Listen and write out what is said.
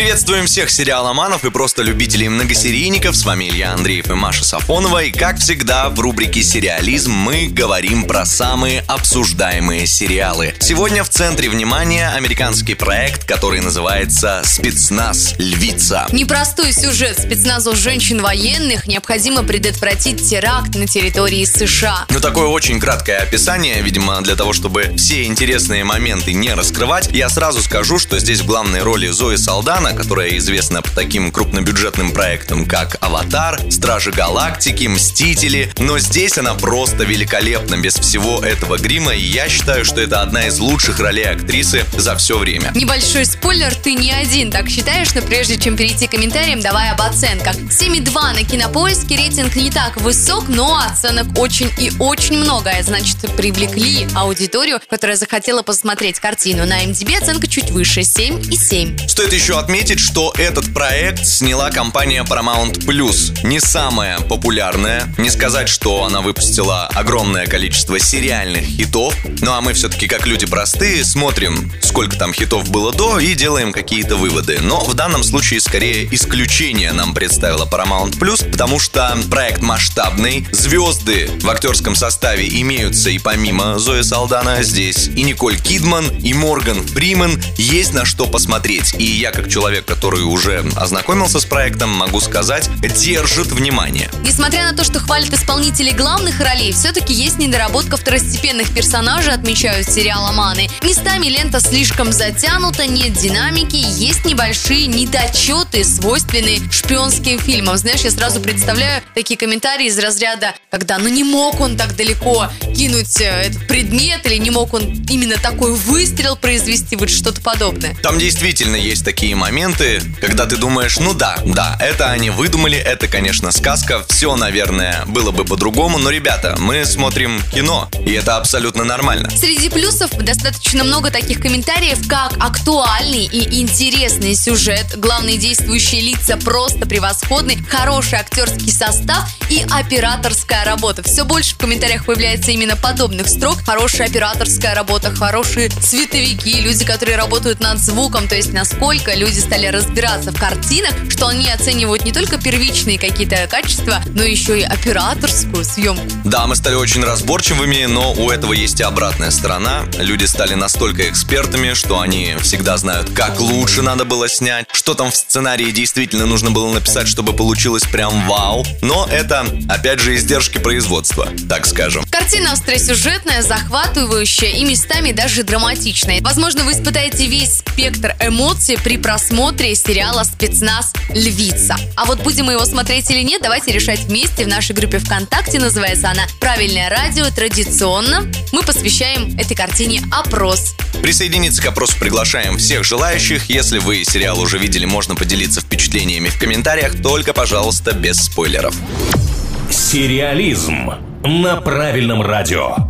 Приветствуем всех сериаломанов и просто любителей многосерийников. С вами Илья Андреев и Маша Сафонова. И как всегда в рубрике «Сериализм» мы говорим про самые обсуждаемые сериалы. Сегодня в центре внимания американский проект, который называется «Спецназ. Львица». Непростой сюжет спецназу женщин военных необходимо предотвратить теракт на территории США. Ну, такое очень краткое описание, видимо, для того, чтобы все интересные моменты не раскрывать. Я сразу скажу, что здесь в главной роли Зои Солдат, Оксана, которая известна по таким крупнобюджетным проектам, как «Аватар», «Стражи Галактики», «Мстители», но здесь она просто великолепна без всего этого грима, и я считаю, что это одна из лучших ролей актрисы за все время. Небольшой спойлер, ты не один, так считаешь, но прежде чем перейти к комментариям, давай об оценках. 7,2 на кинопоиске, рейтинг не так высок, но оценок очень и очень много, а значит привлекли аудиторию, которая захотела посмотреть картину. На MDB оценка чуть выше, 7,7. Стоит еще отметить, отметить, что этот проект сняла компания Paramount Plus. Не самая популярная. Не сказать, что она выпустила огромное количество сериальных хитов. Ну а мы все-таки, как люди простые, смотрим, сколько там хитов было до и делаем какие-то выводы. Но в данном случае скорее исключение нам представила Paramount Plus, потому что проект масштабный. Звезды в актерском составе имеются и помимо Зои Салдана здесь и Николь Кидман, и Морган Фриман. Есть на что посмотреть. И я как человек человек, который уже ознакомился с проектом, могу сказать, держит внимание. Несмотря на то, что хвалят исполнителей главных ролей, все-таки есть недоработка второстепенных персонажей, отмечают сериаломаны. Местами лента слишком затянута, нет динамики, есть небольшие недочеты, свойственные шпионским фильмам. Знаешь, я сразу представляю такие комментарии из разряда, когда ну не мог он так далеко кинуть э, этот предмет, или не мог он именно такой выстрел произвести, вот что-то подобное. Там действительно есть такие моменты моменты, когда ты думаешь, ну да, да, это они выдумали, это, конечно, сказка, все, наверное, было бы по-другому, но, ребята, мы смотрим кино, и это абсолютно нормально. Среди плюсов достаточно много таких комментариев, как актуальный и интересный сюжет, главные действующие лица просто превосходны, хороший актерский состав и операторская работа. Все больше в комментариях появляется именно подобных строк. Хорошая операторская работа, хорошие световики, люди, которые работают над звуком, то есть насколько люди люди стали разбираться в картинах, что они оценивают не только первичные какие-то качества, но еще и операторскую съемку. Да, мы стали очень разборчивыми, но у этого есть и обратная сторона. Люди стали настолько экспертами, что они всегда знают, как лучше надо было снять, что там в сценарии действительно нужно было написать, чтобы получилось прям вау. Но это, опять же, издержки производства, так скажем. Картина остросюжетная, захватывающая и местами даже драматичная. Возможно, вы испытаете весь спектр эмоций при просмотре просмотре сериала «Спецназ. Львица». А вот будем мы его смотреть или нет, давайте решать вместе в нашей группе ВКонтакте. Называется она «Правильное радио». Традиционно мы посвящаем этой картине опрос. Присоединиться к опросу приглашаем всех желающих. Если вы сериал уже видели, можно поделиться впечатлениями в комментариях, только, пожалуйста, без спойлеров. Сериализм на правильном радио.